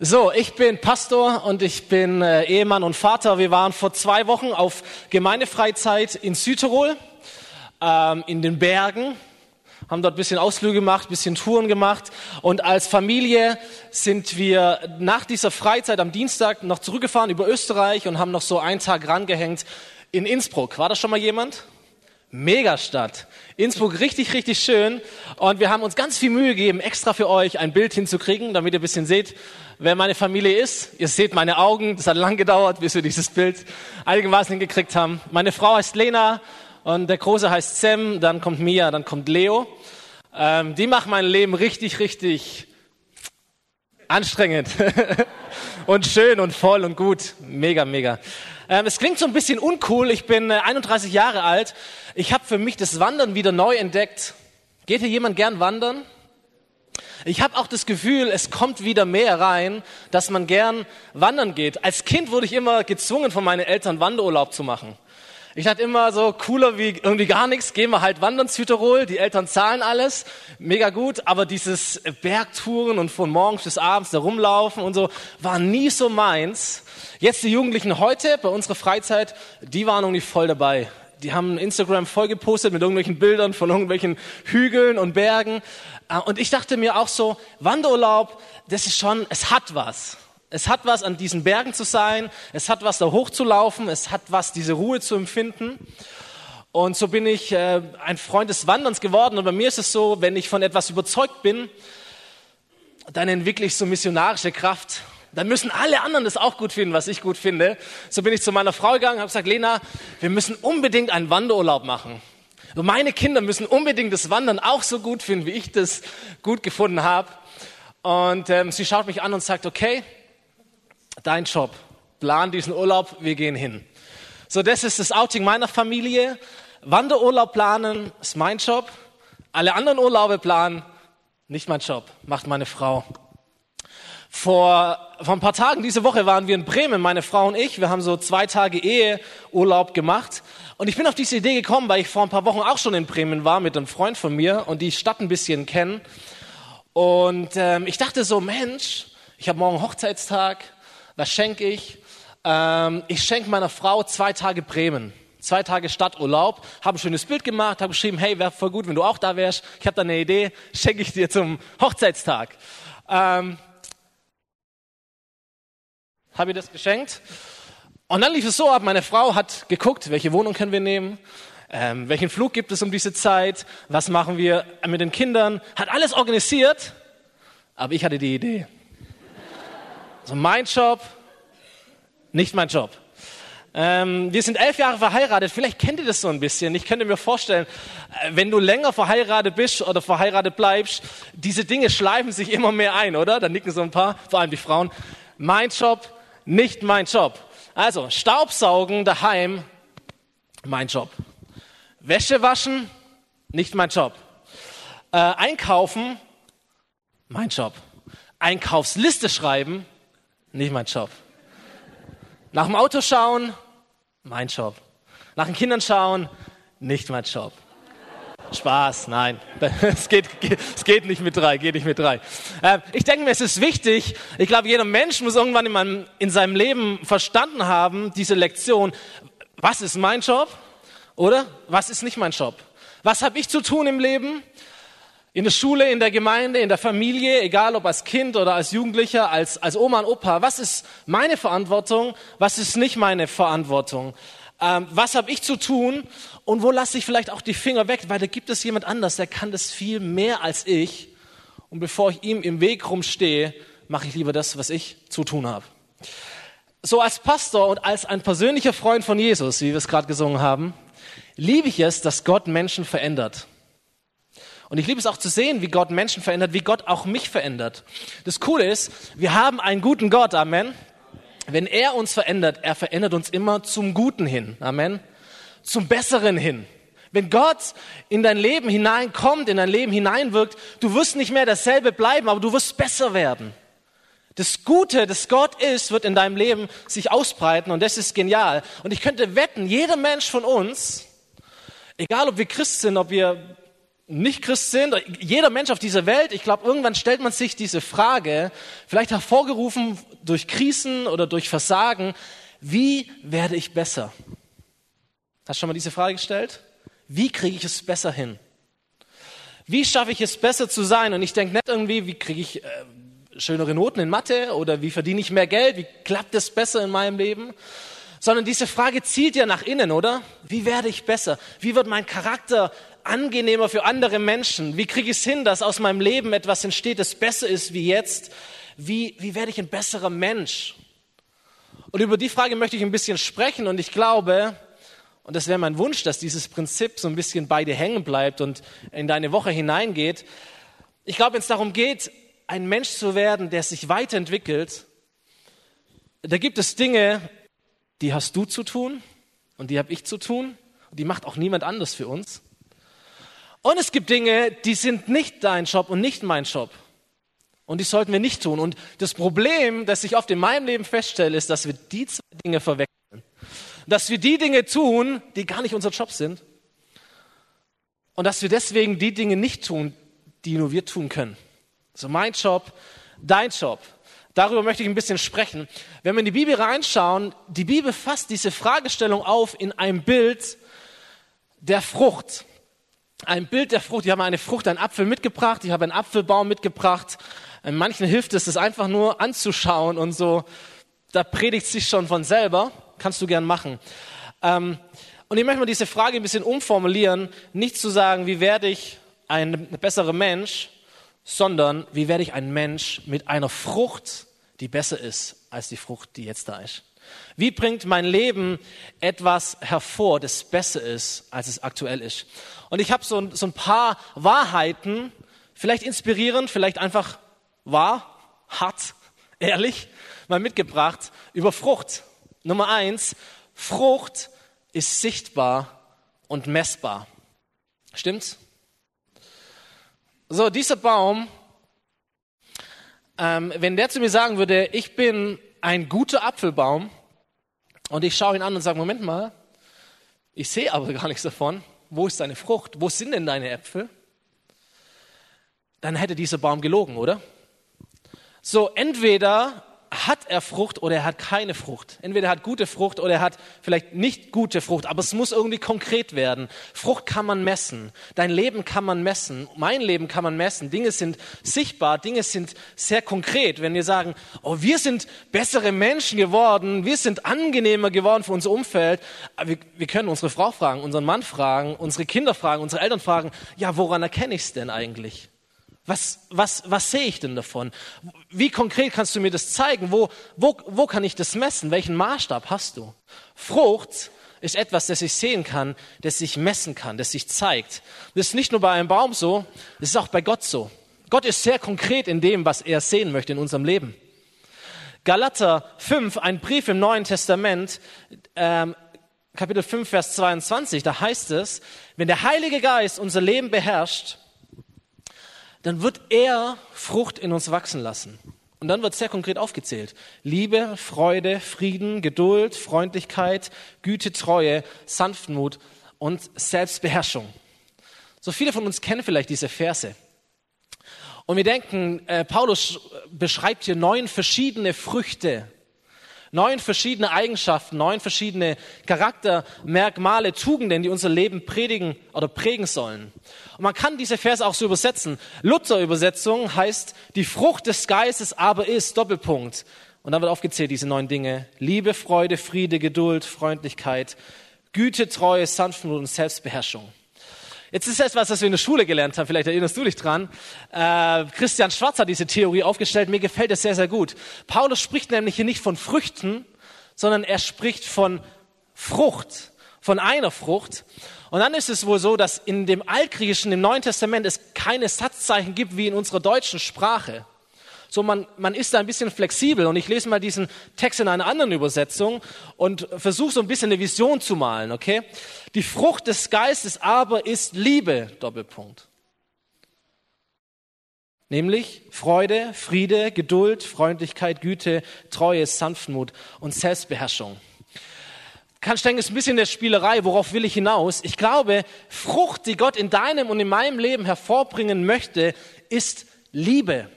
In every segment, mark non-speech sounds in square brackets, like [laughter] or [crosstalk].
So, ich bin Pastor und ich bin äh, Ehemann und Vater. Wir waren vor zwei Wochen auf Gemeindefreizeit in Südtirol, ähm, in den Bergen, haben dort bisschen Ausflüge gemacht, bisschen Touren gemacht und als Familie sind wir nach dieser Freizeit am Dienstag noch zurückgefahren über Österreich und haben noch so einen Tag rangehängt in Innsbruck. War das schon mal jemand? Megastadt. Innsbruck richtig, richtig schön. Und wir haben uns ganz viel Mühe gegeben, extra für euch ein Bild hinzukriegen, damit ihr ein bisschen seht, wer meine Familie ist. Ihr seht meine Augen. Das hat lang gedauert, bis wir dieses Bild einigermaßen hingekriegt haben. Meine Frau heißt Lena und der Große heißt Sam. Dann kommt Mia, dann kommt Leo. Ähm, die machen mein Leben richtig, richtig anstrengend [laughs] und schön und voll und gut. Mega, mega. Ähm, es klingt so ein bisschen uncool. Ich bin äh, 31 Jahre alt. Ich habe für mich das Wandern wieder neu entdeckt. Geht hier jemand gern wandern? Ich habe auch das Gefühl, es kommt wieder mehr rein, dass man gern wandern geht. Als Kind wurde ich immer gezwungen von meinen Eltern, Wanderurlaub zu machen. Ich dachte immer so, cooler wie irgendwie gar nichts, gehen wir halt wandern Südtirol, die Eltern zahlen alles, mega gut, aber dieses Bergtouren und von morgens bis abends da rumlaufen und so, war nie so meins. Jetzt die Jugendlichen heute, bei unserer Freizeit, die waren irgendwie voll dabei. Die haben Instagram voll gepostet mit irgendwelchen Bildern von irgendwelchen Hügeln und Bergen. Äh, und ich dachte mir auch so, Wanderurlaub, das ist schon, es hat was. Es hat was, an diesen Bergen zu sein. Es hat was, da hochzulaufen. Es hat was, diese Ruhe zu empfinden. Und so bin ich äh, ein Freund des Wanderns geworden. Und bei mir ist es so, wenn ich von etwas überzeugt bin, dann entwickle ich so missionarische Kraft. Dann müssen alle anderen das auch gut finden, was ich gut finde. So bin ich zu meiner Frau gegangen, habe gesagt, Lena, wir müssen unbedingt einen Wanderurlaub machen. Und meine Kinder müssen unbedingt das Wandern auch so gut finden, wie ich das gut gefunden habe. Und ähm, sie schaut mich an und sagt, okay, dein Job. Plan diesen Urlaub, wir gehen hin. So, das ist das Outing meiner Familie. Wanderurlaub planen ist mein Job. Alle anderen Urlaube planen, nicht mein Job, macht meine Frau. Vor, vor ein paar Tagen, diese Woche waren wir in Bremen, meine Frau und ich. Wir haben so zwei Tage Eheurlaub gemacht. Und ich bin auf diese Idee gekommen, weil ich vor ein paar Wochen auch schon in Bremen war mit einem Freund von mir und die Stadt ein bisschen kennen. Und ähm, ich dachte so, Mensch, ich habe morgen Hochzeitstag was schenke ich? Ähm, ich schenke meiner Frau zwei Tage Bremen. Zwei Tage Stadturlaub, habe ein schönes Bild gemacht, habe geschrieben, hey, wäre voll gut, wenn du auch da wärst. Ich habe da eine Idee, schenke ich dir zum Hochzeitstag. Ähm, habe ihr das geschenkt. Und dann lief es so ab, meine Frau hat geguckt, welche Wohnung können wir nehmen, ähm, welchen Flug gibt es um diese Zeit, was machen wir mit den Kindern, hat alles organisiert, aber ich hatte die Idee. Also mein Job, nicht mein Job. Ähm, wir sind elf Jahre verheiratet. Vielleicht kennt ihr das so ein bisschen. Ich könnte mir vorstellen, äh, wenn du länger verheiratet bist oder verheiratet bleibst, diese Dinge schleifen sich immer mehr ein, oder? Da nicken so ein paar, vor allem die Frauen. Mein Job, nicht mein Job. Also Staubsaugen daheim, mein Job. Wäsche waschen, nicht mein Job. Äh, einkaufen, mein Job. Einkaufsliste schreiben, nicht mein Job. Nach dem Auto schauen, mein Job. Nach den Kindern schauen, nicht mein Job. Spaß, nein, [laughs] es geht, es geht nicht mit drei, geht nicht mit drei. Ähm, ich denke mir, es ist wichtig, ich glaube, jeder Mensch muss irgendwann in, meinem, in seinem Leben verstanden haben, diese Lektion, was ist mein Job oder was ist nicht mein Job? Was habe ich zu tun im Leben? In der Schule, in der Gemeinde, in der Familie, egal ob als Kind oder als Jugendlicher, als, als Oma und Opa, was ist meine Verantwortung, was ist nicht meine Verantwortung? Ähm, was habe ich zu tun und wo lasse ich vielleicht auch die Finger weg, weil da gibt es jemand anders, der kann das viel mehr als ich. Und bevor ich ihm im Weg rumstehe, mache ich lieber das, was ich zu tun habe. So als Pastor und als ein persönlicher Freund von Jesus, wie wir es gerade gesungen haben, liebe ich es, dass Gott Menschen verändert. Und ich liebe es auch zu sehen, wie Gott Menschen verändert, wie Gott auch mich verändert. Das Coole ist, wir haben einen guten Gott, Amen. Wenn er uns verändert, er verändert uns immer zum Guten hin, Amen. Zum Besseren hin. Wenn Gott in dein Leben hineinkommt, in dein Leben hineinwirkt, du wirst nicht mehr dasselbe bleiben, aber du wirst besser werden. Das Gute, das Gott ist, wird in deinem Leben sich ausbreiten und das ist genial. Und ich könnte wetten, jeder Mensch von uns, egal ob wir Christ sind, ob wir nicht Christ sind, jeder Mensch auf dieser Welt, ich glaube, irgendwann stellt man sich diese Frage, vielleicht hervorgerufen durch Krisen oder durch Versagen, wie werde ich besser? Hast du schon mal diese Frage gestellt? Wie kriege ich es besser hin? Wie schaffe ich es besser zu sein? Und ich denke nicht irgendwie, wie kriege ich äh, schönere Noten in Mathe oder wie verdiene ich mehr Geld? Wie klappt es besser in meinem Leben? Sondern diese Frage zielt ja nach innen, oder? Wie werde ich besser? Wie wird mein Charakter angenehmer für andere Menschen? Wie kriege ich es hin, dass aus meinem Leben etwas entsteht, das besser ist wie jetzt? Wie, wie werde ich ein besserer Mensch? Und über die Frage möchte ich ein bisschen sprechen und ich glaube, und das wäre mein Wunsch, dass dieses Prinzip so ein bisschen bei dir hängen bleibt und in deine Woche hineingeht. Ich glaube, wenn es darum geht, ein Mensch zu werden, der sich weiterentwickelt, da gibt es Dinge, die hast du zu tun und die habe ich zu tun und die macht auch niemand anders für uns. Und es gibt Dinge, die sind nicht dein Job und nicht mein Job. Und die sollten wir nicht tun. Und das Problem, das ich oft in meinem Leben feststelle, ist, dass wir die zwei Dinge verwechseln. Dass wir die Dinge tun, die gar nicht unser Job sind. Und dass wir deswegen die Dinge nicht tun, die nur wir tun können. So mein Job, dein Job. Darüber möchte ich ein bisschen sprechen. Wenn wir in die Bibel reinschauen, die Bibel fasst diese Fragestellung auf in einem Bild der Frucht. Ein Bild der Frucht. Ich habe eine Frucht, einen Apfel mitgebracht. Ich habe einen Apfelbaum mitgebracht. In manchen hilft es, es einfach nur anzuschauen und so. Da predigt sich schon von selber. Kannst du gern machen. Ähm, und ich möchte mal diese Frage ein bisschen umformulieren. Nicht zu sagen, wie werde ich ein besserer Mensch, sondern wie werde ich ein Mensch mit einer Frucht, die besser ist als die Frucht, die jetzt da ist. Wie bringt mein Leben etwas hervor, das besser ist, als es aktuell ist? Und ich habe so, so ein paar Wahrheiten, vielleicht inspirierend, vielleicht einfach wahr, hart, [laughs] ehrlich, mal mitgebracht über Frucht. Nummer eins, Frucht ist sichtbar und messbar. Stimmt's? So, dieser Baum ähm, wenn der zu mir sagen würde, ich bin ein guter Apfelbaum und ich schaue ihn an und sage, Moment mal, ich sehe aber gar nichts davon. Wo ist deine Frucht? Wo sind denn deine Äpfel? Dann hätte dieser Baum gelogen, oder? So, entweder hat er Frucht oder er hat keine Frucht. Entweder er hat gute Frucht oder er hat vielleicht nicht gute Frucht, aber es muss irgendwie konkret werden. Frucht kann man messen. Dein Leben kann man messen. Mein Leben kann man messen. Dinge sind sichtbar, Dinge sind sehr konkret. Wenn wir sagen, oh, wir sind bessere Menschen geworden, wir sind angenehmer geworden für unser Umfeld, wir, wir können unsere Frau fragen, unseren Mann fragen, unsere Kinder fragen, unsere Eltern fragen, ja, woran erkenne ich es denn eigentlich? Was, was, was sehe ich denn davon? Wie konkret kannst du mir das zeigen? Wo, wo, wo kann ich das messen? Welchen Maßstab hast du? Frucht ist etwas, das ich sehen kann, das sich messen kann, das sich zeigt. Das ist nicht nur bei einem Baum so, das ist auch bei Gott so. Gott ist sehr konkret in dem, was er sehen möchte in unserem Leben. Galater 5, ein Brief im Neuen Testament, ähm, Kapitel 5, Vers 22, da heißt es, wenn der Heilige Geist unser Leben beherrscht, dann wird er Frucht in uns wachsen lassen. Und dann wird sehr konkret aufgezählt. Liebe, Freude, Frieden, Geduld, Freundlichkeit, Güte, Treue, Sanftmut und Selbstbeherrschung. So viele von uns kennen vielleicht diese Verse. Und wir denken, äh, Paulus beschreibt hier neun verschiedene Früchte, neun verschiedene Eigenschaften, neun verschiedene Charaktermerkmale, Tugenden, die unser Leben predigen oder prägen sollen. Und man kann diese Verse auch so übersetzen. Luther-Übersetzung heißt, die Frucht des Geistes aber ist, Doppelpunkt. Und dann wird aufgezählt, diese neun Dinge. Liebe, Freude, Friede, Geduld, Freundlichkeit, Güte, Treue, Sanftmut und Selbstbeherrschung. Jetzt ist etwas, was wir in der Schule gelernt haben, vielleicht erinnerst du dich dran. Äh, Christian Schwarz hat diese Theorie aufgestellt, mir gefällt es sehr, sehr gut. Paulus spricht nämlich hier nicht von Früchten, sondern er spricht von Frucht, von einer Frucht. Und dann ist es wohl so, dass in dem Altgriechischen, im Neuen Testament, es keine Satzzeichen gibt wie in unserer deutschen Sprache. So, man, man ist da ein bisschen flexibel. Und ich lese mal diesen Text in einer anderen Übersetzung und versuche so ein bisschen eine Vision zu malen, okay? Die Frucht des Geistes aber ist Liebe, Doppelpunkt. Nämlich Freude, Friede, Geduld, Freundlichkeit, Güte, Treue, Sanftmut und Selbstbeherrschung. kannst denken, ist ein bisschen der Spielerei, worauf will ich hinaus? Ich glaube, Frucht, die Gott in deinem und in meinem Leben hervorbringen möchte, ist Liebe.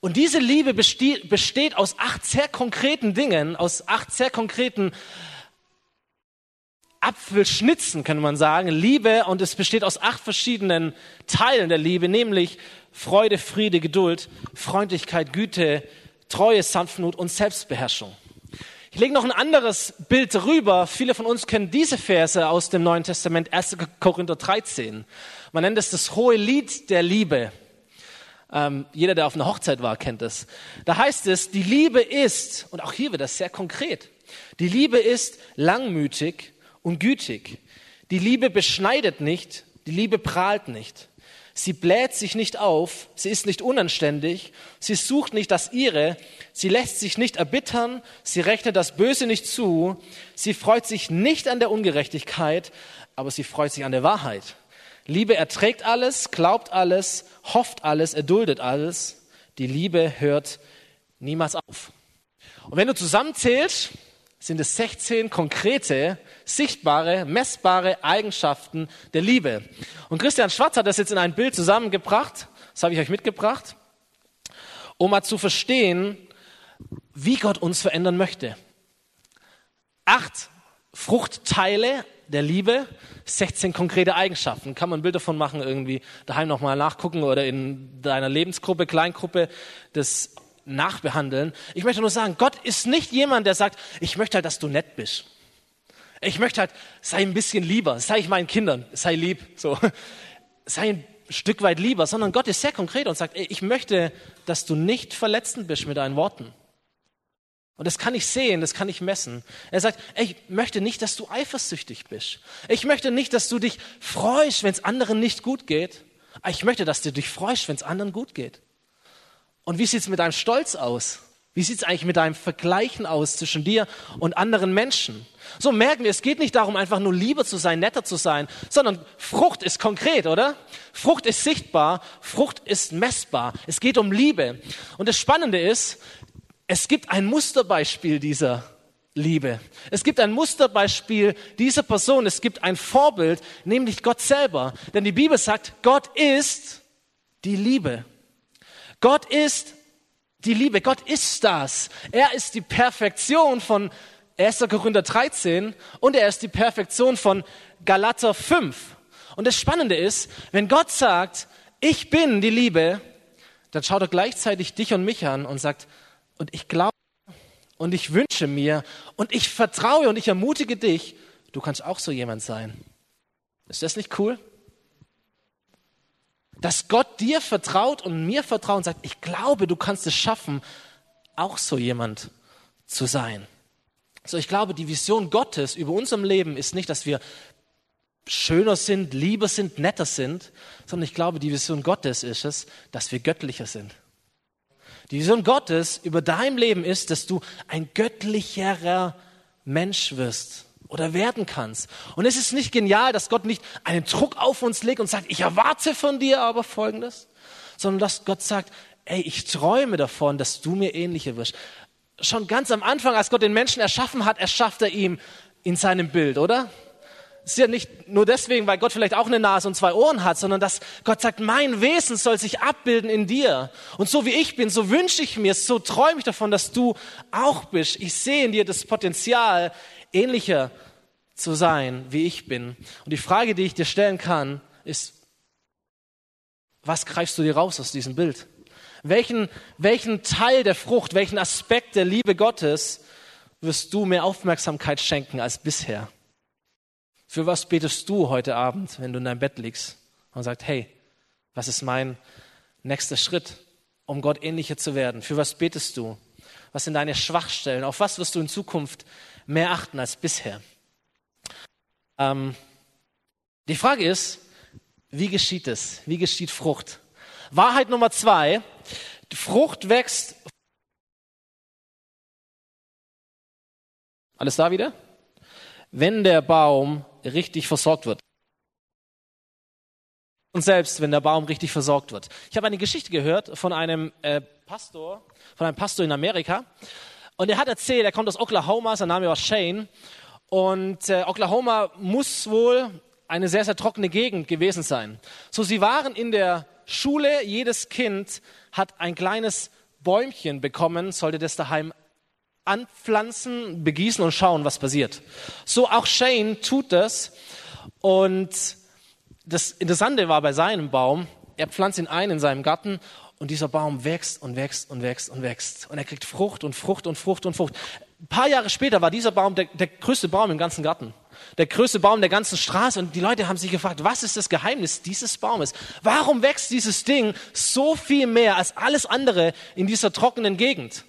Und diese Liebe besteht aus acht sehr konkreten Dingen, aus acht sehr konkreten Apfelschnitzen, kann man sagen, Liebe und es besteht aus acht verschiedenen Teilen der Liebe, nämlich Freude, Friede, Geduld, Freundlichkeit, Güte, Treue, Sanftmut und Selbstbeherrschung. Ich lege noch ein anderes Bild darüber. Viele von uns kennen diese Verse aus dem Neuen Testament, 1. Korinther 13. Man nennt es das hohe Lied der Liebe. Ähm, jeder, der auf einer Hochzeit war, kennt es. Da heißt es, die Liebe ist, und auch hier wird das sehr konkret, die Liebe ist langmütig und gütig. Die Liebe beschneidet nicht, die Liebe prahlt nicht. Sie bläht sich nicht auf, sie ist nicht unanständig, sie sucht nicht das ihre, sie lässt sich nicht erbittern, sie rechnet das Böse nicht zu, sie freut sich nicht an der Ungerechtigkeit, aber sie freut sich an der Wahrheit. Liebe erträgt alles, glaubt alles, hofft alles, erduldet alles. Die Liebe hört niemals auf. Und wenn du zusammenzählst, sind es 16 konkrete, sichtbare, messbare Eigenschaften der Liebe. Und Christian Schwarz hat das jetzt in ein Bild zusammengebracht, das habe ich euch mitgebracht, um mal zu verstehen, wie Gott uns verändern möchte. Acht Fruchtteile der Liebe, 16 konkrete Eigenschaften. Kann man ein Bild davon machen, irgendwie daheim nochmal nachgucken oder in deiner Lebensgruppe, Kleingruppe das nachbehandeln. Ich möchte nur sagen, Gott ist nicht jemand, der sagt, ich möchte halt, dass du nett bist. Ich möchte halt, sei ein bisschen lieber, sei ich meinen Kindern, sei lieb, so. Sei ein Stück weit lieber, sondern Gott ist sehr konkret und sagt, ich möchte, dass du nicht verletzend bist mit deinen Worten. Und das kann ich sehen, das kann ich messen. Er sagt, ich möchte nicht, dass du eifersüchtig bist. Ich möchte nicht, dass du dich freust, wenn es anderen nicht gut geht. Ich möchte, dass du dich freust, wenn es anderen gut geht. Und wie sieht es mit deinem Stolz aus? Wie sieht es eigentlich mit deinem Vergleichen aus zwischen dir und anderen Menschen? So merken wir, es geht nicht darum, einfach nur lieber zu sein, netter zu sein, sondern Frucht ist konkret, oder? Frucht ist sichtbar, Frucht ist messbar. Es geht um Liebe. Und das Spannende ist, es gibt ein Musterbeispiel dieser Liebe. Es gibt ein Musterbeispiel dieser Person. Es gibt ein Vorbild, nämlich Gott selber. Denn die Bibel sagt, Gott ist die Liebe. Gott ist die Liebe. Gott ist das. Er ist die Perfektion von 1. Korinther 13 und er ist die Perfektion von Galater 5. Und das Spannende ist, wenn Gott sagt, ich bin die Liebe, dann schaut er gleichzeitig dich und mich an und sagt, und ich glaube und ich wünsche mir und ich vertraue und ich ermutige dich, du kannst auch so jemand sein. Ist das nicht cool? dass Gott dir vertraut und mir vertraut und sagt, ich glaube, du kannst es schaffen, auch so jemand zu sein. So, ich glaube, die Vision Gottes über unserem Leben ist nicht, dass wir schöner sind, lieber sind, netter sind, sondern ich glaube, die Vision Gottes ist es, dass wir göttlicher sind. Die Vision Gottes über dein Leben ist, dass du ein göttlicherer Mensch wirst oder werden kannst. Und es ist nicht genial, dass Gott nicht einen Druck auf uns legt und sagt, ich erwarte von dir aber Folgendes, sondern dass Gott sagt, ey, ich träume davon, dass du mir ähnlicher wirst. Schon ganz am Anfang, als Gott den Menschen erschaffen hat, erschafft er ihm in seinem Bild, oder? Ist ja nicht nur deswegen, weil Gott vielleicht auch eine Nase und zwei Ohren hat, sondern dass Gott sagt, mein Wesen soll sich abbilden in dir. Und so wie ich bin, so wünsche ich mir, so träume ich davon, dass du auch bist. Ich sehe in dir das Potenzial, ähnlicher zu sein, wie ich bin. Und die Frage, die ich dir stellen kann, ist, was greifst du dir raus aus diesem Bild? Welchen, welchen Teil der Frucht, welchen Aspekt der Liebe Gottes wirst du mehr Aufmerksamkeit schenken als bisher? Für was betest du heute Abend, wenn du in deinem Bett liegst und sagst, hey, was ist mein nächster Schritt, um Gott ähnlicher zu werden? Für was betest du? Was sind deine Schwachstellen? Auf was wirst du in Zukunft mehr achten als bisher. Ähm, die Frage ist, wie geschieht es? Wie geschieht Frucht? Wahrheit Nummer zwei, die Frucht wächst. Alles da wieder? Wenn der Baum richtig versorgt wird. Und selbst wenn der Baum richtig versorgt wird. Ich habe eine Geschichte gehört von einem äh, Pastor, von einem Pastor in Amerika. Und er hat erzählt, er kommt aus Oklahoma, sein Name war Shane. Und äh, Oklahoma muss wohl eine sehr, sehr trockene Gegend gewesen sein. So, sie waren in der Schule. Jedes Kind hat ein kleines Bäumchen bekommen, sollte das daheim anpflanzen, begießen und schauen, was passiert. So auch Shane tut das. Und das Interessante war bei seinem Baum, er pflanzt ihn ein in seinem Garten und dieser Baum wächst und wächst und wächst und wächst. Und er kriegt Frucht und Frucht und Frucht und Frucht. Ein paar Jahre später war dieser Baum der, der größte Baum im ganzen Garten. Der größte Baum der ganzen Straße. Und die Leute haben sich gefragt, was ist das Geheimnis dieses Baumes? Warum wächst dieses Ding so viel mehr als alles andere in dieser trockenen Gegend?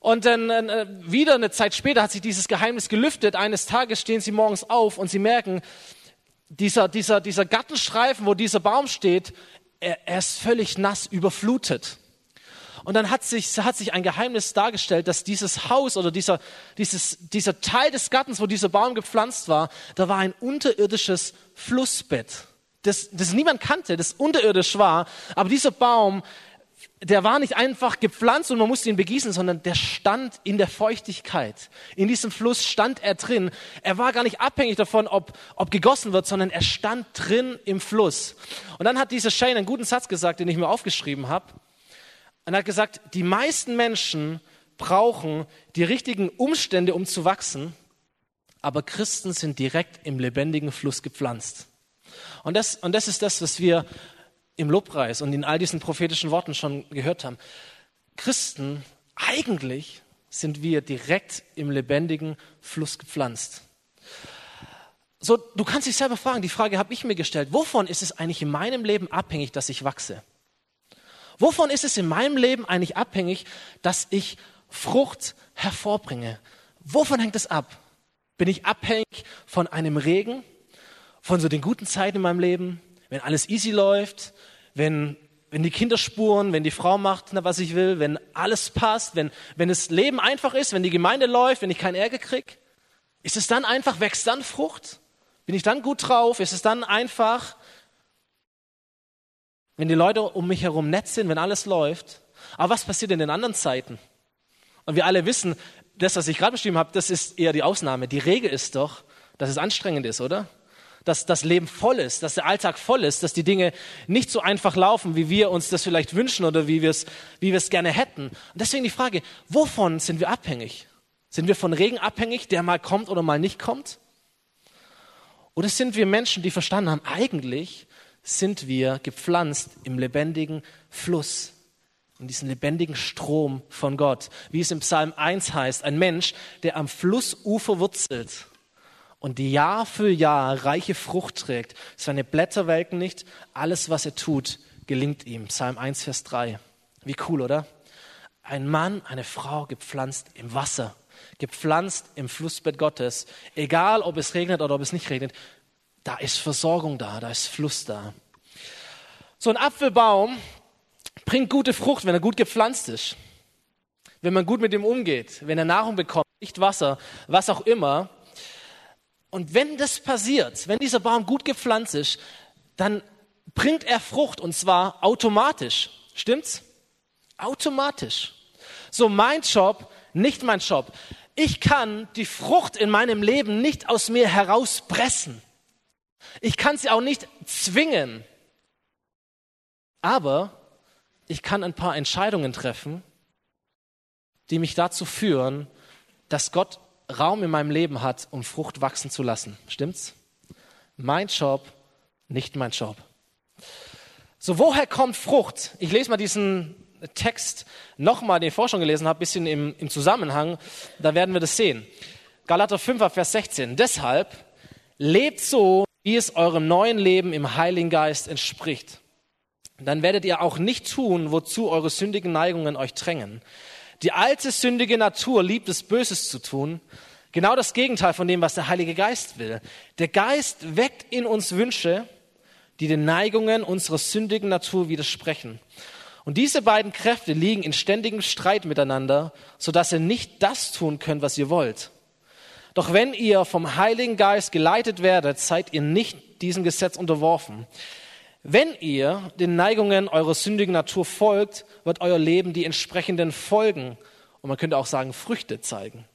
Und dann äh, wieder eine Zeit später hat sich dieses Geheimnis gelüftet. Eines Tages stehen sie morgens auf und sie merken, dieser, dieser, dieser Gartenstreifen, wo dieser Baum steht, er, er ist völlig nass, überflutet. Und dann hat sich, hat sich ein Geheimnis dargestellt, dass dieses Haus oder dieser, dieses, dieser Teil des Gartens, wo dieser Baum gepflanzt war, da war ein unterirdisches Flussbett, das, das niemand kannte, das unterirdisch war. Aber dieser Baum, der war nicht einfach gepflanzt und man musste ihn begießen, sondern der stand in der Feuchtigkeit. In diesem Fluss stand er drin. Er war gar nicht abhängig davon, ob, ob gegossen wird, sondern er stand drin im Fluss. Und dann hat dieser Shane einen guten Satz gesagt, den ich mir aufgeschrieben habe. Und er hat gesagt, die meisten Menschen brauchen die richtigen Umstände, um zu wachsen, aber Christen sind direkt im lebendigen Fluss gepflanzt. Und das, und das ist das, was wir im Lobpreis und in all diesen prophetischen Worten schon gehört haben. Christen, eigentlich sind wir direkt im lebendigen Fluss gepflanzt. So, du kannst dich selber fragen, die Frage habe ich mir gestellt, wovon ist es eigentlich in meinem Leben abhängig, dass ich wachse? Wovon ist es in meinem Leben eigentlich abhängig, dass ich Frucht hervorbringe? Wovon hängt es ab? Bin ich abhängig von einem Regen, von so den guten Zeiten in meinem Leben, wenn alles easy läuft, wenn, wenn die Kinder spuren, wenn die Frau macht, was ich will, wenn alles passt, wenn, wenn das Leben einfach ist, wenn die Gemeinde läuft, wenn ich keinen Ärger krieg? Ist es dann einfach, wächst dann Frucht? Bin ich dann gut drauf? Ist es dann einfach, wenn die Leute um mich herum nett sind, wenn alles läuft. Aber was passiert in den anderen Zeiten? Und wir alle wissen, das, was ich gerade beschrieben habe, das ist eher die Ausnahme. Die Regel ist doch, dass es anstrengend ist, oder? Dass das Leben voll ist, dass der Alltag voll ist, dass die Dinge nicht so einfach laufen, wie wir uns das vielleicht wünschen oder wie wir es wie gerne hätten. Und deswegen die Frage, wovon sind wir abhängig? Sind wir von Regen abhängig, der mal kommt oder mal nicht kommt? Oder sind wir Menschen, die verstanden haben, eigentlich sind wir gepflanzt im lebendigen Fluss, in diesem lebendigen Strom von Gott. Wie es im Psalm 1 heißt, ein Mensch, der am Flussufer wurzelt und Jahr für Jahr reiche Frucht trägt. Seine Blätter welken nicht, alles, was er tut, gelingt ihm. Psalm 1, Vers 3. Wie cool, oder? Ein Mann, eine Frau gepflanzt im Wasser, gepflanzt im Flussbett Gottes, egal ob es regnet oder ob es nicht regnet, da ist Versorgung da, da ist Fluss da. So ein Apfelbaum bringt gute Frucht, wenn er gut gepflanzt ist. Wenn man gut mit ihm umgeht, wenn er Nahrung bekommt, nicht Wasser, was auch immer. Und wenn das passiert, wenn dieser Baum gut gepflanzt ist, dann bringt er Frucht und zwar automatisch. Stimmt's? Automatisch. So mein Job, nicht mein Job. Ich kann die Frucht in meinem Leben nicht aus mir herauspressen. Ich kann sie auch nicht zwingen. Aber ich kann ein paar Entscheidungen treffen, die mich dazu führen, dass Gott Raum in meinem Leben hat, um Frucht wachsen zu lassen. Stimmt's? Mein Job, nicht mein Job. So, woher kommt Frucht? Ich lese mal diesen Text nochmal, den ich vorher schon gelesen habe, bisschen im, im Zusammenhang. Da werden wir das sehen. Galater 5, Vers 16. Deshalb lebt so, wie es eurem neuen Leben im Heiligen Geist entspricht. Dann werdet ihr auch nicht tun, wozu eure sündigen Neigungen euch drängen. Die alte sündige Natur liebt es, Böses zu tun. Genau das Gegenteil von dem, was der Heilige Geist will. Der Geist weckt in uns Wünsche, die den Neigungen unserer sündigen Natur widersprechen. Und diese beiden Kräfte liegen in ständigem Streit miteinander, sodass ihr nicht das tun könnt, was ihr wollt. Doch wenn ihr vom Heiligen Geist geleitet werdet, seid ihr nicht diesem Gesetz unterworfen. Wenn ihr den Neigungen eurer sündigen Natur folgt, wird euer Leben die entsprechenden Folgen und man könnte auch sagen Früchte zeigen.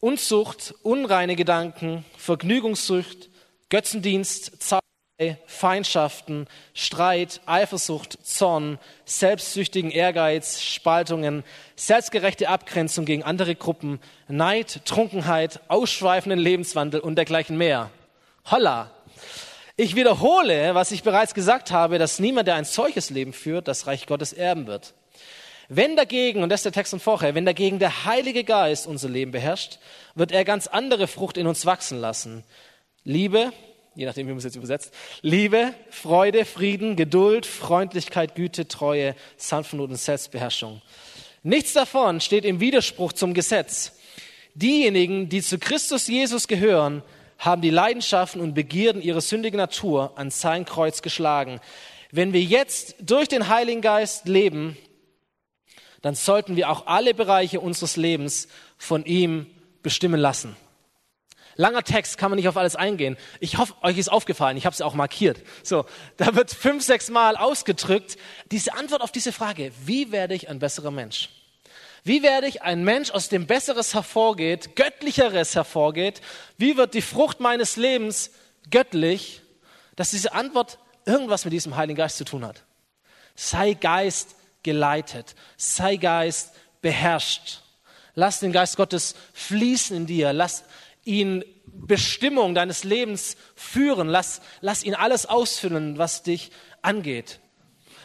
Unzucht, unreine Gedanken, Vergnügungssucht, Götzendienst, Zauberei, Feindschaften, Streit, Eifersucht, Zorn, selbstsüchtigen Ehrgeiz, Spaltungen, selbstgerechte Abgrenzung gegen andere Gruppen, Neid, Trunkenheit, ausschweifenden Lebenswandel und dergleichen mehr. Holla! Ich wiederhole, was ich bereits gesagt habe, dass niemand, der ein solches Leben führt, das Reich Gottes erben wird. Wenn dagegen, und das ist der Text von vorher, wenn dagegen der Heilige Geist unser Leben beherrscht, wird er ganz andere Frucht in uns wachsen lassen. Liebe, je nachdem, wie man es jetzt übersetzt, Liebe, Freude, Frieden, Geduld, Freundlichkeit, Güte, Treue, Sanftmut und Selbstbeherrschung. Nichts davon steht im Widerspruch zum Gesetz. Diejenigen, die zu Christus Jesus gehören, haben die Leidenschaften und Begierden ihrer sündigen Natur an sein Kreuz geschlagen. Wenn wir jetzt durch den Heiligen Geist leben, dann sollten wir auch alle Bereiche unseres Lebens von ihm bestimmen lassen. Langer Text, kann man nicht auf alles eingehen. Ich hoffe, euch ist aufgefallen, ich habe es auch markiert. So, da wird fünf, sechs Mal ausgedrückt, diese Antwort auf diese Frage, wie werde ich ein besserer Mensch? Wie werde ich ein Mensch, aus dem Besseres hervorgeht, Göttlicheres hervorgeht? Wie wird die Frucht meines Lebens göttlich? Dass diese Antwort irgendwas mit diesem Heiligen Geist zu tun hat. Sei Geist geleitet. Sei Geist beherrscht. Lass den Geist Gottes fließen in dir. Lass ihn Bestimmung deines Lebens führen. Lass, lass ihn alles ausfüllen, was dich angeht.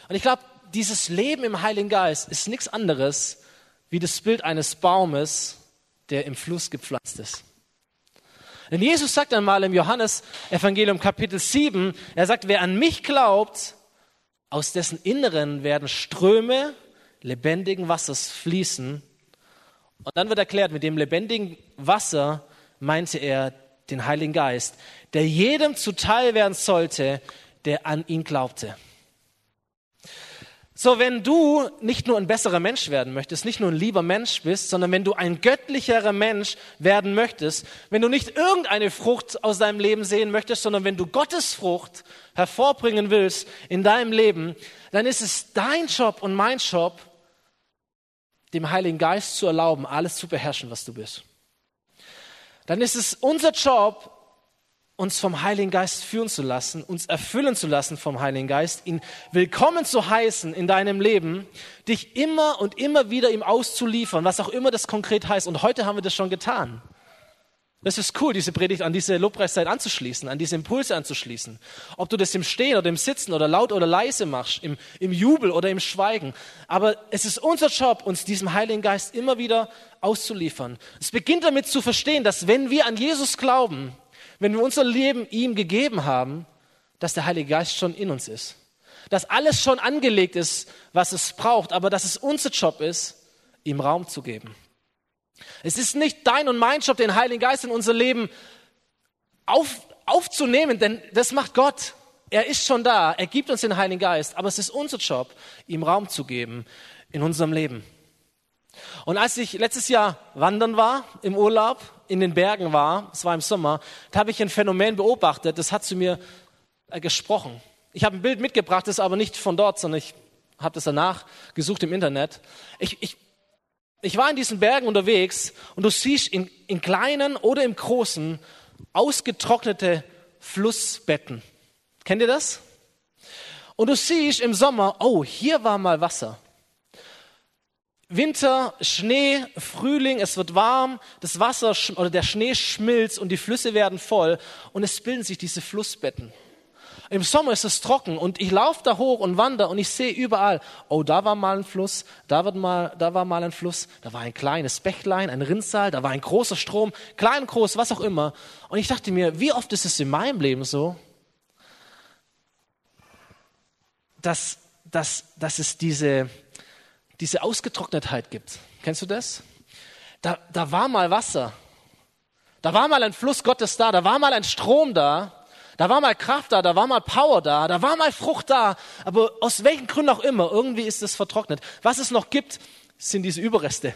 Und ich glaube, dieses Leben im Heiligen Geist ist nichts anderes wie das Bild eines Baumes, der im Fluss gepflanzt ist. Denn Jesus sagt einmal im Johannes Evangelium Kapitel 7, er sagt, wer an mich glaubt, aus dessen Inneren werden Ströme lebendigen Wassers fließen. Und dann wird erklärt, mit dem lebendigen Wasser meinte er den Heiligen Geist, der jedem zuteil werden sollte, der an ihn glaubte. So, wenn du nicht nur ein besserer Mensch werden möchtest, nicht nur ein lieber Mensch bist, sondern wenn du ein göttlicherer Mensch werden möchtest, wenn du nicht irgendeine Frucht aus deinem Leben sehen möchtest, sondern wenn du Gottes Frucht hervorbringen willst in deinem Leben, dann ist es dein Job und mein Job, dem Heiligen Geist zu erlauben, alles zu beherrschen, was du bist. Dann ist es unser Job, uns vom Heiligen Geist führen zu lassen, uns erfüllen zu lassen vom Heiligen Geist, ihn willkommen zu heißen in deinem Leben, dich immer und immer wieder ihm auszuliefern, was auch immer das konkret heißt. Und heute haben wir das schon getan. Das ist cool, diese Predigt an diese Lobpreiszeit anzuschließen, an diese Impulse anzuschließen. Ob du das im Stehen oder im Sitzen oder laut oder leise machst, im, im Jubel oder im Schweigen. Aber es ist unser Job, uns diesem Heiligen Geist immer wieder auszuliefern. Es beginnt damit zu verstehen, dass wenn wir an Jesus glauben, wenn wir unser Leben ihm gegeben haben, dass der Heilige Geist schon in uns ist. Dass alles schon angelegt ist, was es braucht, aber dass es unser Job ist, ihm Raum zu geben. Es ist nicht dein und mein Job, den Heiligen Geist in unser Leben auf, aufzunehmen, denn das macht Gott. Er ist schon da, er gibt uns den Heiligen Geist, aber es ist unser Job, ihm Raum zu geben in unserem Leben. Und als ich letztes Jahr wandern war, im Urlaub, in den Bergen war, es war im Sommer, da habe ich ein Phänomen beobachtet, das hat zu mir äh, gesprochen. Ich habe ein Bild mitgebracht, das ist aber nicht von dort, sondern ich habe das danach gesucht im Internet. Ich, ich, ich war in diesen Bergen unterwegs und du siehst in, in kleinen oder im großen ausgetrocknete Flussbetten. Kennt ihr das? Und du siehst im Sommer, oh, hier war mal Wasser. Winter, Schnee, Frühling, es wird warm, das Wasser oder der Schnee schmilzt und die Flüsse werden voll und es bilden sich diese Flussbetten. Im Sommer ist es trocken und ich laufe da hoch und wandere und ich sehe überall, oh, da war mal ein Fluss, da, wird mal, da war mal ein Fluss, da war ein kleines Bächlein, ein Rinnsal, da war ein großer Strom, klein, groß, was auch immer. Und ich dachte mir, wie oft ist es in meinem Leben so, dass, dass, dass es diese, diese Ausgetrocknetheit gibt. Kennst du das? Da, da war mal Wasser. Da war mal ein Fluss Gottes da. Da war mal ein Strom da. Da war mal Kraft da. Da war mal Power da. Da war mal Frucht da. Aber aus welchen Gründen auch immer, irgendwie ist es vertrocknet. Was es noch gibt, sind diese Überreste.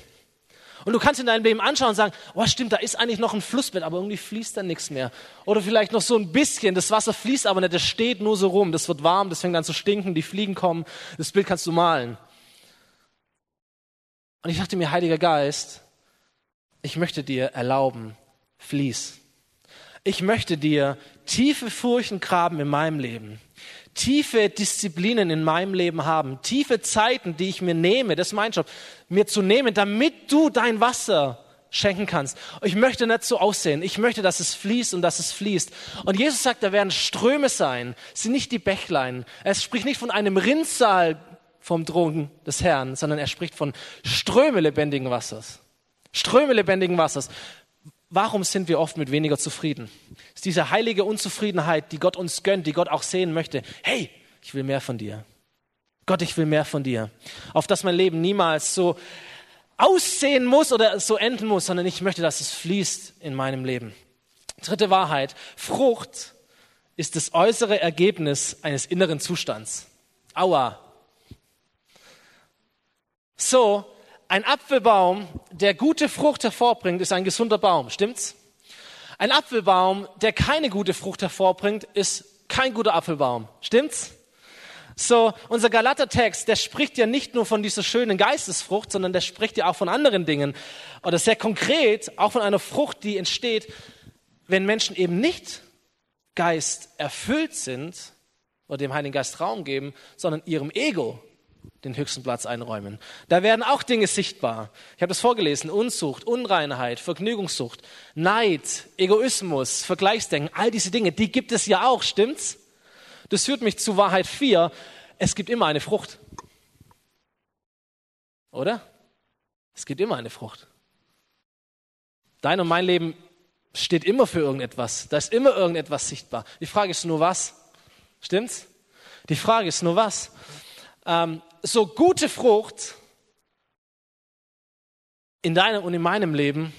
Und du kannst in deinem Leben anschauen und sagen, oh stimmt, da ist eigentlich noch ein Flussbett, aber irgendwie fließt da nichts mehr. Oder vielleicht noch so ein bisschen, das Wasser fließt aber nicht, das steht nur so rum, das wird warm, das fängt an zu stinken, die Fliegen kommen, das Bild kannst du malen. Und ich dachte mir, Heiliger Geist, ich möchte dir erlauben, fließ. Ich möchte dir tiefe Furchen graben in meinem Leben, tiefe Disziplinen in meinem Leben haben, tiefe Zeiten, die ich mir nehme, das ist mein Job, mir zu nehmen, damit du dein Wasser schenken kannst. Ich möchte nicht so aussehen. Ich möchte, dass es fließt und dass es fließt. Und Jesus sagt, da werden Ströme sein, es sind nicht die Bächlein. Er spricht nicht von einem Rinnsal vom Thron des Herrn, sondern er spricht von Ströme lebendigen Wassers. Ströme lebendigen Wassers. Warum sind wir oft mit weniger zufrieden? Ist diese heilige Unzufriedenheit, die Gott uns gönnt, die Gott auch sehen möchte. Hey, ich will mehr von dir. Gott, ich will mehr von dir. Auf dass mein Leben niemals so aussehen muss oder so enden muss, sondern ich möchte, dass es fließt in meinem Leben. Dritte Wahrheit. Frucht ist das äußere Ergebnis eines inneren Zustands. Aua. So, ein Apfelbaum, der gute Frucht hervorbringt, ist ein gesunder Baum, stimmt's? Ein Apfelbaum, der keine gute Frucht hervorbringt, ist kein guter Apfelbaum, stimmt's? So, unser Galater-Text, der spricht ja nicht nur von dieser schönen Geistesfrucht, sondern der spricht ja auch von anderen Dingen. Oder sehr konkret auch von einer Frucht, die entsteht, wenn Menschen eben nicht Geist erfüllt sind oder dem Heiligen Geist Raum geben, sondern ihrem Ego den höchsten Platz einräumen. Da werden auch Dinge sichtbar. Ich habe das vorgelesen. Unzucht, Unreinheit, Vergnügungssucht, Neid, Egoismus, Vergleichsdenken, all diese Dinge, die gibt es ja auch, stimmt's? Das führt mich zu Wahrheit 4. Es gibt immer eine Frucht. Oder? Es gibt immer eine Frucht. Dein und mein Leben steht immer für irgendetwas. Da ist immer irgendetwas sichtbar. Die Frage ist nur was. Stimmt's? Die Frage ist nur was. Ähm, so gute Frucht in deinem und in meinem Leben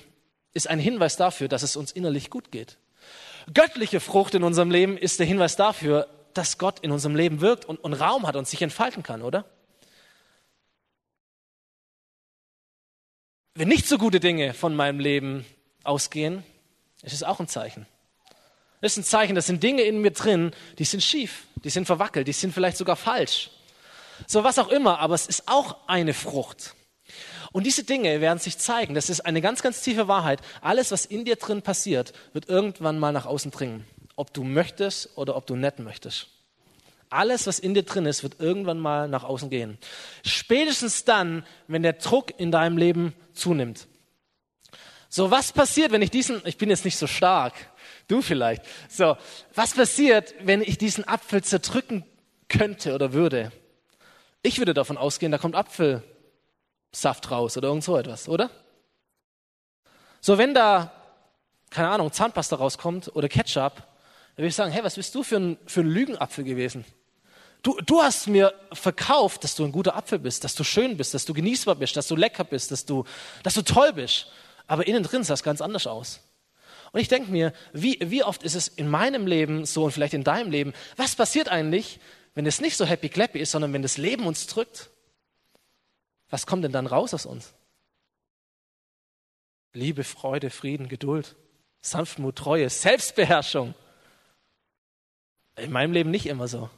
ist ein Hinweis dafür, dass es uns innerlich gut geht. Göttliche Frucht in unserem Leben ist der Hinweis dafür, dass Gott in unserem Leben wirkt und, und Raum hat und sich entfalten kann, oder? Wenn nicht so gute Dinge von meinem Leben ausgehen, ist es auch ein Zeichen. Das ist ein Zeichen, das sind Dinge in mir drin, die sind schief, die sind verwackelt, die sind vielleicht sogar falsch. So was auch immer, aber es ist auch eine Frucht. Und diese Dinge werden sich zeigen. Das ist eine ganz, ganz tiefe Wahrheit. Alles, was in dir drin passiert, wird irgendwann mal nach außen dringen. Ob du möchtest oder ob du nicht möchtest. Alles, was in dir drin ist, wird irgendwann mal nach außen gehen. Spätestens dann, wenn der Druck in deinem Leben zunimmt. So, was passiert, wenn ich diesen, ich bin jetzt nicht so stark, du vielleicht. So, was passiert, wenn ich diesen Apfel zerdrücken könnte oder würde? Ich würde davon ausgehen, da kommt Apfelsaft raus oder irgend so etwas, oder? So, wenn da, keine Ahnung, Zahnpasta rauskommt oder Ketchup, dann würde ich sagen, hey, was bist du für ein, für ein Lügenapfel gewesen? Du, du hast mir verkauft, dass du ein guter Apfel bist, dass du schön bist, dass du genießbar bist, dass du lecker bist, dass du, dass du toll bist. Aber innen drin sah es ganz anders aus. Und ich denke mir, wie, wie oft ist es in meinem Leben so und vielleicht in deinem Leben, was passiert eigentlich, wenn es nicht so happy clappy ist, sondern wenn das Leben uns drückt, was kommt denn dann raus aus uns? Liebe, Freude, Frieden, Geduld, Sanftmut, Treue, Selbstbeherrschung. In meinem Leben nicht immer so.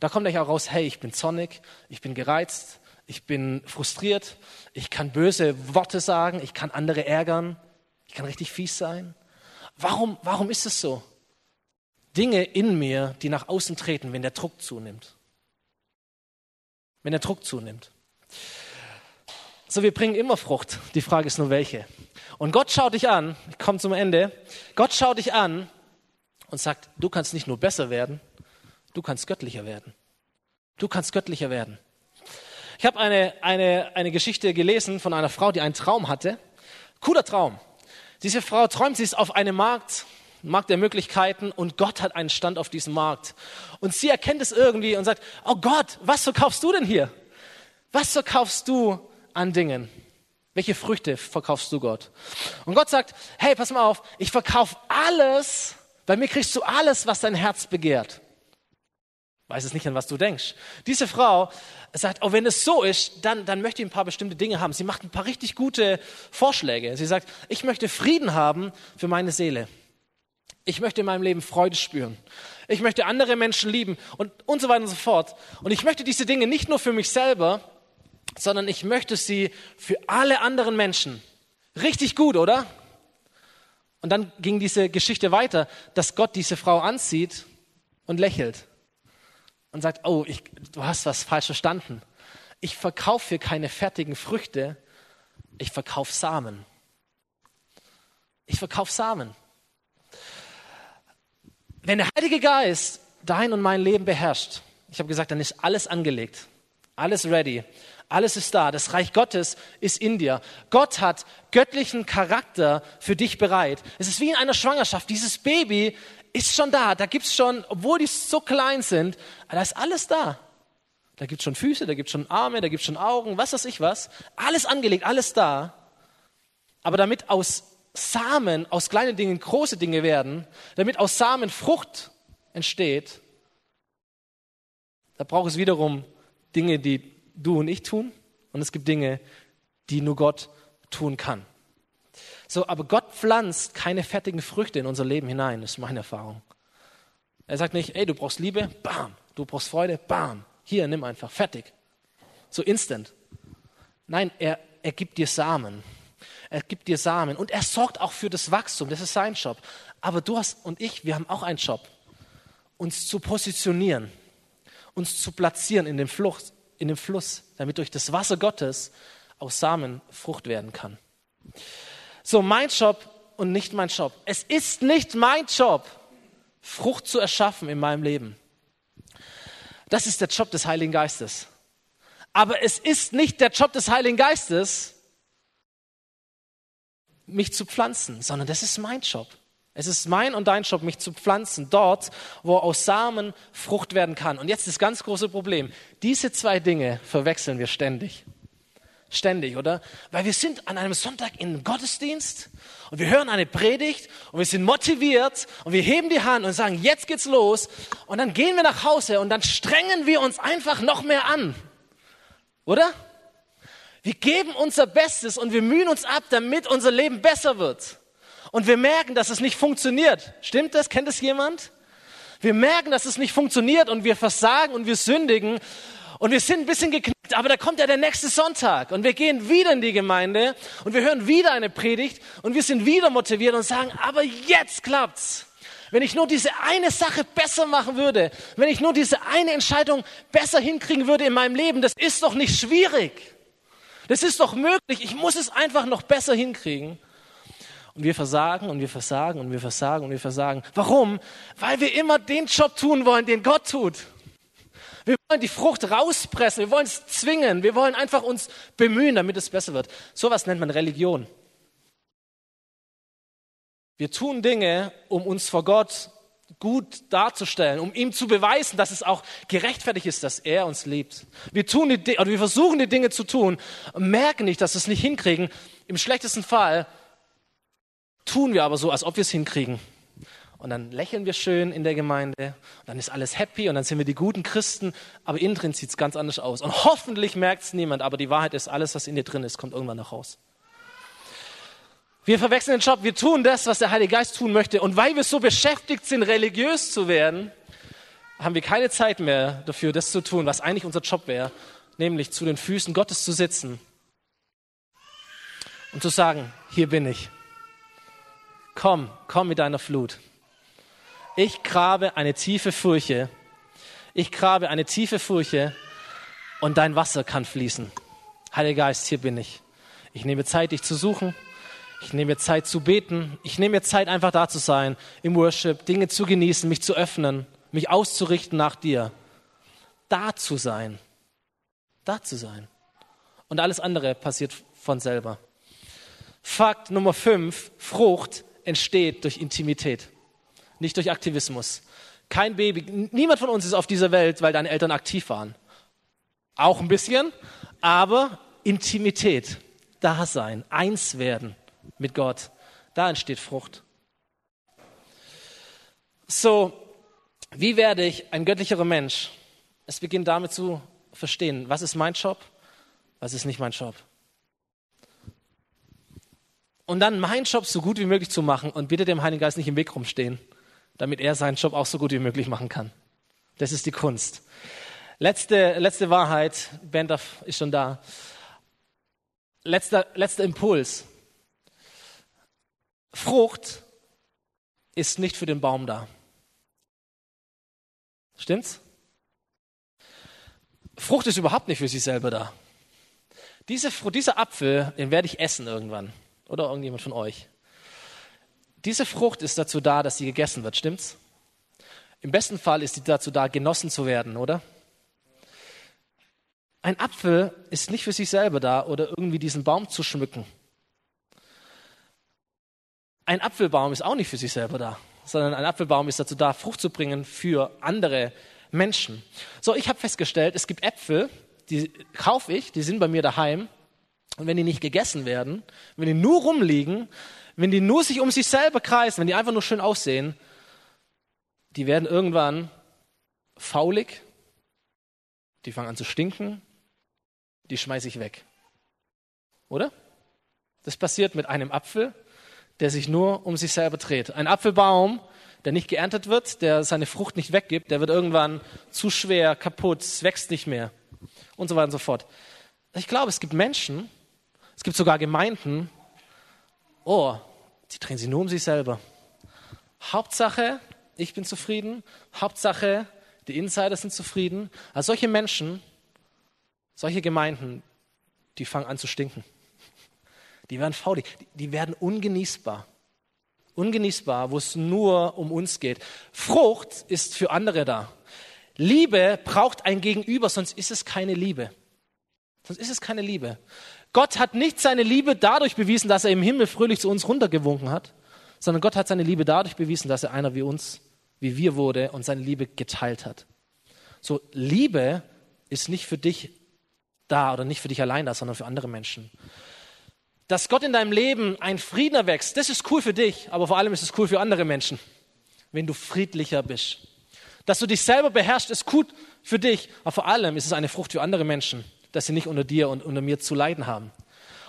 Da kommt euch auch raus, hey, ich bin zornig, ich bin gereizt, ich bin frustriert, ich kann böse Worte sagen, ich kann andere ärgern, ich kann richtig fies sein. Warum, warum ist es so? Dinge in mir, die nach außen treten, wenn der Druck zunimmt. Wenn der Druck zunimmt. So, wir bringen immer Frucht. Die Frage ist nur welche. Und Gott schaut dich an, ich komme zum Ende. Gott schaut dich an und sagt, du kannst nicht nur besser werden, du kannst göttlicher werden. Du kannst göttlicher werden. Ich habe eine, eine, eine Geschichte gelesen von einer Frau, die einen Traum hatte. Cooler Traum. Diese Frau träumt, sie ist auf einem Markt Markt der Möglichkeiten und Gott hat einen Stand auf diesem Markt. Und sie erkennt es irgendwie und sagt, oh Gott, was verkaufst du denn hier? Was verkaufst du an Dingen? Welche Früchte verkaufst du Gott? Und Gott sagt, hey, pass mal auf, ich verkaufe alles, bei mir kriegst du alles, was dein Herz begehrt. Weiß es nicht, an was du denkst. Diese Frau sagt, oh, wenn es so ist, dann, dann möchte ich ein paar bestimmte Dinge haben. Sie macht ein paar richtig gute Vorschläge. Sie sagt, ich möchte Frieden haben für meine Seele. Ich möchte in meinem Leben Freude spüren. Ich möchte andere Menschen lieben und, und so weiter und so fort. Und ich möchte diese Dinge nicht nur für mich selber, sondern ich möchte sie für alle anderen Menschen Richtig gut, oder? Und dann ging diese Geschichte weiter, dass Gott diese Frau anzieht und lächelt und sagt, oh, ich, du hast was falsch verstanden. Ich verkaufe hier keine fertigen Früchte, ich verkaufe Samen. Ich verkaufe Samen. Wenn der Heilige Geist dein und mein Leben beherrscht, ich habe gesagt, dann ist alles angelegt, alles ready, alles ist da. Das Reich Gottes ist in dir. Gott hat göttlichen Charakter für dich bereit. Es ist wie in einer Schwangerschaft. Dieses Baby ist schon da. Da gibt es schon, obwohl die so klein sind, da ist alles da. Da gibt es schon Füße, da gibt es schon Arme, da gibt es schon Augen, was weiß ich was. Alles angelegt, alles da. Aber damit aus Samen, aus kleinen Dingen große Dinge werden, damit aus Samen Frucht entsteht, da braucht es wiederum Dinge, die du und ich tun. Und es gibt Dinge, die nur Gott tun kann. So, aber Gott pflanzt keine fertigen Früchte in unser Leben hinein, das ist meine Erfahrung. Er sagt nicht, ey, du brauchst Liebe, bam, du brauchst Freude, bam, hier, nimm einfach, fertig. So instant. Nein, er, er gibt dir Samen. Er gibt dir Samen und er sorgt auch für das Wachstum, das ist sein Job. Aber du hast und ich, wir haben auch einen Job, uns zu positionieren, uns zu platzieren in dem, Flucht, in dem Fluss, damit durch das Wasser Gottes aus Samen Frucht werden kann. So, mein Job und nicht mein Job. Es ist nicht mein Job, Frucht zu erschaffen in meinem Leben. Das ist der Job des Heiligen Geistes. Aber es ist nicht der Job des Heiligen Geistes, mich zu pflanzen, sondern das ist mein Job. Es ist mein und dein Job, mich zu pflanzen, dort, wo aus Samen Frucht werden kann. Und jetzt das ganz große Problem. Diese zwei Dinge verwechseln wir ständig. Ständig, oder? Weil wir sind an einem Sonntag in Gottesdienst und wir hören eine Predigt und wir sind motiviert und wir heben die Hand und sagen, jetzt geht's los. Und dann gehen wir nach Hause und dann strengen wir uns einfach noch mehr an. Oder? Wir geben unser Bestes und wir mühen uns ab, damit unser Leben besser wird. Und wir merken, dass es nicht funktioniert. Stimmt das? Kennt es jemand? Wir merken, dass es nicht funktioniert und wir versagen und wir sündigen und wir sind ein bisschen geknickt, aber da kommt ja der nächste Sonntag und wir gehen wieder in die Gemeinde und wir hören wieder eine Predigt und wir sind wieder motiviert und sagen, aber jetzt klappt's. Wenn ich nur diese eine Sache besser machen würde, wenn ich nur diese eine Entscheidung besser hinkriegen würde in meinem Leben, das ist doch nicht schwierig. Das ist doch möglich. Ich muss es einfach noch besser hinkriegen. Und wir versagen und wir versagen und wir versagen und wir versagen. Warum? Weil wir immer den Job tun wollen, den Gott tut. Wir wollen die Frucht rauspressen, wir wollen es zwingen, wir wollen einfach uns bemühen, damit es besser wird. Sowas nennt man Religion. Wir tun Dinge, um uns vor Gott gut darzustellen, um ihm zu beweisen, dass es auch gerechtfertigt ist, dass er uns liebt. Wir tun die, oder wir versuchen die Dinge zu tun, merken nicht, dass wir es nicht hinkriegen. Im schlechtesten Fall tun wir aber so, als ob wir es hinkriegen. Und dann lächeln wir schön in der Gemeinde, und dann ist alles happy und dann sind wir die guten Christen, aber innen drin sieht es ganz anders aus. Und hoffentlich merkt es niemand, aber die Wahrheit ist, alles, was in dir drin ist, kommt irgendwann nach raus. Wir verwechseln den Job, wir tun das, was der Heilige Geist tun möchte. Und weil wir so beschäftigt sind, religiös zu werden, haben wir keine Zeit mehr dafür, das zu tun, was eigentlich unser Job wäre, nämlich zu den Füßen Gottes zu sitzen und zu sagen, hier bin ich. Komm, komm mit deiner Flut. Ich grabe eine tiefe Furche. Ich grabe eine tiefe Furche und dein Wasser kann fließen. Heiliger Geist, hier bin ich. Ich nehme Zeit, dich zu suchen. Ich nehme Zeit zu beten. Ich nehme Zeit, einfach da zu sein, im Worship, Dinge zu genießen, mich zu öffnen, mich auszurichten nach dir. Da zu sein. Da zu sein. Und alles andere passiert von selber. Fakt Nummer fünf, Frucht entsteht durch Intimität nicht durch Aktivismus. Kein Baby, niemand von uns ist auf dieser Welt, weil deine Eltern aktiv waren. Auch ein bisschen, aber Intimität, Dasein, eins werden mit Gott, da entsteht Frucht. So, wie werde ich ein göttlicherer Mensch? Es beginnt damit zu verstehen, was ist mein Job, was ist nicht mein Job. Und dann meinen Job so gut wie möglich zu machen und bitte dem Heiligen Geist nicht im Weg rumstehen damit er seinen Job auch so gut wie möglich machen kann. Das ist die Kunst. Letzte, letzte Wahrheit, Band ist schon da. Letzter, letzter Impuls. Frucht ist nicht für den Baum da. Stimmt's? Frucht ist überhaupt nicht für sich selber da. Diese, dieser Apfel, den werde ich essen irgendwann. Oder irgendjemand von euch. Diese Frucht ist dazu da, dass sie gegessen wird, stimmt's? Im besten Fall ist sie dazu da, genossen zu werden, oder? Ein Apfel ist nicht für sich selber da oder irgendwie diesen Baum zu schmücken. Ein Apfelbaum ist auch nicht für sich selber da, sondern ein Apfelbaum ist dazu da, Frucht zu bringen für andere Menschen. So, ich habe festgestellt, es gibt Äpfel, die kaufe ich, die sind bei mir daheim. Und wenn die nicht gegessen werden, wenn die nur rumliegen, wenn die nur sich um sich selber kreisen, wenn die einfach nur schön aussehen, die werden irgendwann faulig, die fangen an zu stinken, die schmeiße ich weg. Oder? Das passiert mit einem Apfel, der sich nur um sich selber dreht. Ein Apfelbaum, der nicht geerntet wird, der seine Frucht nicht weggibt, der wird irgendwann zu schwer, kaputt, wächst nicht mehr und so weiter und so fort. Ich glaube, es gibt Menschen, es gibt sogar Gemeinden, oh, die drehen sich nur um sich selber. Hauptsache, ich bin zufrieden. Hauptsache, die Insider sind zufrieden. Also solche Menschen, solche Gemeinden, die fangen an zu stinken. Die werden faulig, die werden ungenießbar. Ungenießbar, wo es nur um uns geht. Frucht ist für andere da. Liebe braucht ein Gegenüber, sonst ist es keine Liebe. Sonst ist es keine Liebe. Gott hat nicht seine Liebe dadurch bewiesen, dass er im Himmel fröhlich zu uns runtergewunken hat, sondern Gott hat seine Liebe dadurch bewiesen, dass er einer wie uns, wie wir wurde und seine Liebe geteilt hat. So, Liebe ist nicht für dich da oder nicht für dich allein da, sondern für andere Menschen. Dass Gott in deinem Leben ein Frieden erwächst, das ist cool für dich, aber vor allem ist es cool für andere Menschen, wenn du friedlicher bist. Dass du dich selber beherrschst, ist gut für dich, aber vor allem ist es eine Frucht für andere Menschen, dass sie nicht unter dir und unter mir zu leiden haben.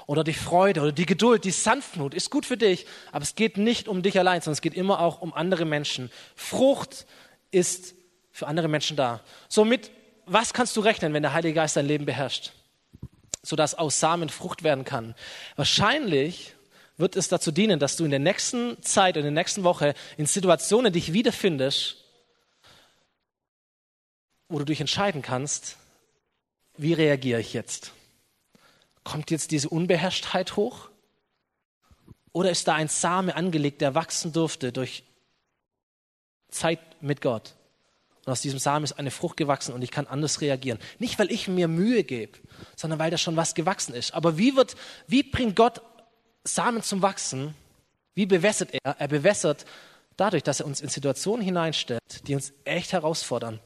Oder die Freude oder die Geduld, die Sanftmut ist gut für dich, aber es geht nicht um dich allein, sondern es geht immer auch um andere Menschen. Frucht ist für andere Menschen da. Somit, was kannst du rechnen, wenn der Heilige Geist dein Leben beherrscht? Sodass aus Samen Frucht werden kann. Wahrscheinlich wird es dazu dienen, dass du in der nächsten Zeit in der nächsten Woche in Situationen dich wiederfindest, wo du dich entscheiden kannst, wie reagiere ich jetzt? Kommt jetzt diese Unbeherrschtheit hoch? Oder ist da ein Same angelegt, der wachsen durfte durch Zeit mit Gott? Und aus diesem Samen ist eine Frucht gewachsen und ich kann anders reagieren. Nicht, weil ich mir Mühe gebe, sondern weil da schon was gewachsen ist. Aber wie wird, wie bringt Gott Samen zum Wachsen? Wie bewässert er? Er bewässert dadurch, dass er uns in Situationen hineinstellt, die uns echt herausfordern.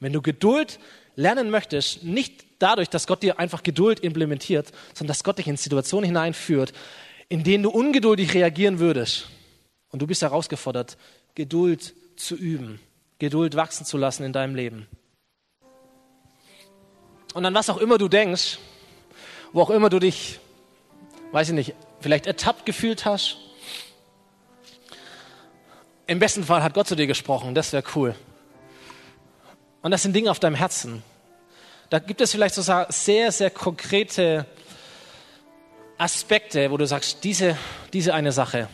Wenn du Geduld lernen möchtest, nicht dadurch, dass Gott dir einfach Geduld implementiert, sondern dass Gott dich in Situationen hineinführt, in denen du ungeduldig reagieren würdest. Und du bist herausgefordert, Geduld zu üben, Geduld wachsen zu lassen in deinem Leben. Und an was auch immer du denkst, wo auch immer du dich, weiß ich nicht, vielleicht ertappt gefühlt hast, im besten Fall hat Gott zu dir gesprochen, das wäre cool. Und das sind Dinge auf deinem Herzen. Da gibt es vielleicht so sehr, sehr konkrete Aspekte, wo du sagst, diese, diese eine Sache.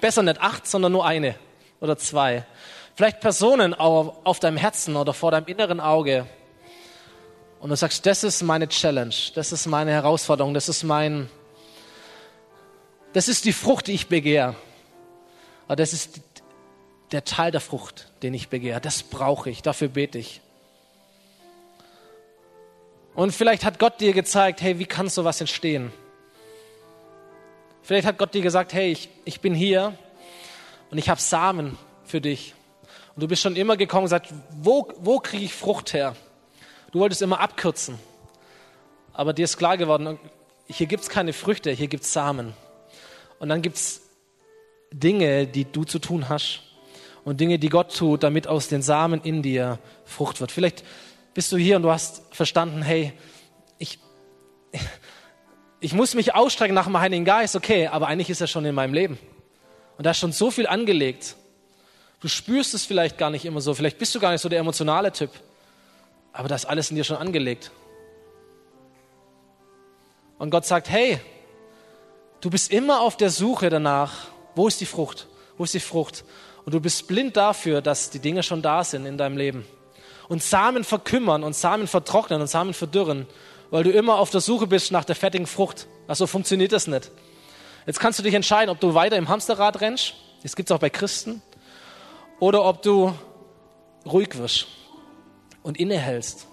Besser nicht acht, sondern nur eine oder zwei. Vielleicht Personen auf, deinem Herzen oder vor deinem inneren Auge. Und du sagst, das ist meine Challenge, das ist meine Herausforderung, das ist mein, das ist die Frucht, die ich begehre. Aber das ist der Teil der Frucht, den ich begehre. Das brauche ich, dafür bete ich. Und vielleicht hat Gott dir gezeigt, hey, wie kann sowas entstehen? Vielleicht hat Gott dir gesagt, hey, ich, ich bin hier und ich habe Samen für dich. Und du bist schon immer gekommen und gesagt, wo, wo kriege ich Frucht her? Du wolltest immer abkürzen. Aber dir ist klar geworden, hier gibt es keine Früchte, hier gibt es Samen. Und dann gibt es Dinge, die du zu tun hast und Dinge, die Gott tut, damit aus den Samen in dir Frucht wird. Vielleicht bist du hier und du hast verstanden, hey, ich, [laughs] ich muss mich ausstrecken nach dem Heiligen Geist, okay, aber eigentlich ist er schon in meinem Leben. Und da ist schon so viel angelegt. Du spürst es vielleicht gar nicht immer so, vielleicht bist du gar nicht so der emotionale Typ, aber da ist alles in dir schon angelegt. Und Gott sagt, hey, Du bist immer auf der Suche danach, wo ist die Frucht? Wo ist die Frucht? Und du bist blind dafür, dass die Dinge schon da sind in deinem Leben. Und Samen verkümmern und Samen vertrocknen und Samen verdürren, weil du immer auf der Suche bist nach der fettigen Frucht. Also funktioniert das nicht. Jetzt kannst du dich entscheiden, ob du weiter im Hamsterrad rennst, das gibt es auch bei Christen, oder ob du ruhig wirst und innehältst.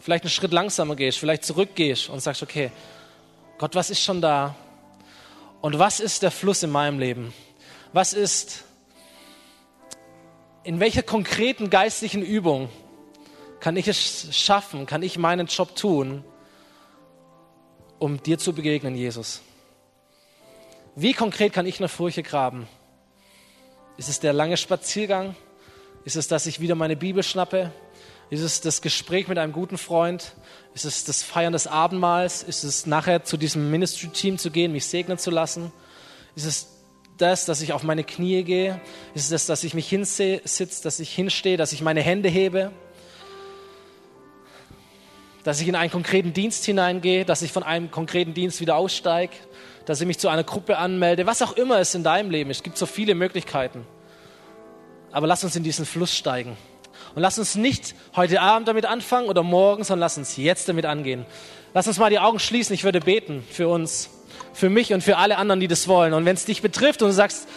Vielleicht einen Schritt langsamer gehst, vielleicht zurückgehst und sagst, okay, Gott, was ist schon da? Und was ist der Fluss in meinem Leben? Was ist, in welcher konkreten geistlichen Übung kann ich es schaffen, kann ich meinen Job tun, um dir zu begegnen, Jesus? Wie konkret kann ich eine Furche graben? Ist es der lange Spaziergang? Ist es, dass ich wieder meine Bibel schnappe? Ist es das Gespräch mit einem guten Freund? Ist es das Feiern des Abendmahls? Ist es nachher zu diesem Ministry-Team zu gehen, mich segnen zu lassen? Ist es das, dass ich auf meine Knie gehe? Ist es das, dass ich mich hinsitze, dass ich hinstehe, dass ich meine Hände hebe? Dass ich in einen konkreten Dienst hineingehe, dass ich von einem konkreten Dienst wieder aussteige, dass ich mich zu einer Gruppe anmelde, was auch immer es in deinem Leben ist. Es gibt so viele Möglichkeiten. Aber lass uns in diesen Fluss steigen. Und lass uns nicht heute Abend damit anfangen oder morgen, sondern lass uns jetzt damit angehen. Lass uns mal die Augen schließen. Ich würde beten für uns, für mich und für alle anderen, die das wollen. Und wenn es dich betrifft und du sagst,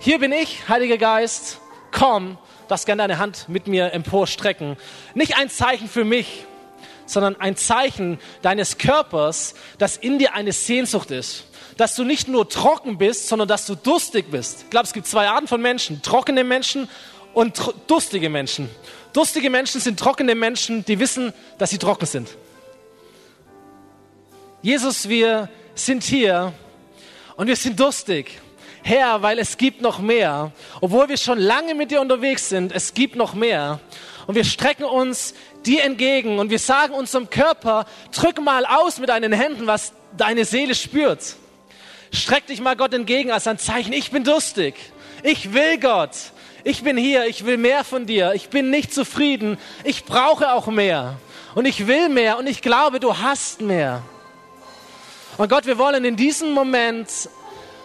hier bin ich, Heiliger Geist, komm, darfst gerne deine Hand mit mir emporstrecken. Nicht ein Zeichen für mich, sondern ein Zeichen deines Körpers, dass in dir eine Sehnsucht ist. Dass du nicht nur trocken bist, sondern dass du durstig bist. Ich glaube, es gibt zwei Arten von Menschen. Trockene Menschen und durstige Menschen. Durstige Menschen sind trockene Menschen, die wissen, dass sie trocken sind. Jesus, wir sind hier und wir sind durstig. Herr, weil es gibt noch mehr. Obwohl wir schon lange mit dir unterwegs sind, es gibt noch mehr. Und wir strecken uns dir entgegen und wir sagen unserem Körper, drück mal aus mit deinen Händen, was deine Seele spürt. Streck dich mal Gott entgegen als ein Zeichen, ich bin durstig. Ich will Gott ich bin hier, ich will mehr von dir, ich bin nicht zufrieden, ich brauche auch mehr und ich will mehr und ich glaube, du hast mehr. Und Gott, wir wollen in diesem Moment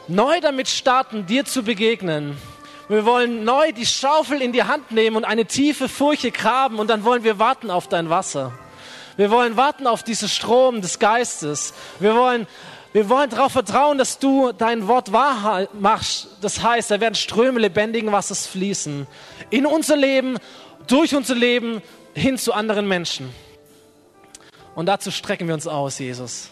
neu damit starten, dir zu begegnen. Wir wollen neu die Schaufel in die Hand nehmen und eine tiefe Furche graben und dann wollen wir warten auf dein Wasser. Wir wollen warten auf diesen Strom des Geistes. Wir wollen wir wollen darauf vertrauen, dass du dein Wort wahr machst. Das heißt, da werden Ströme lebendigen Wassers fließen. In unser Leben, durch unser Leben, hin zu anderen Menschen. Und dazu strecken wir uns aus, Jesus.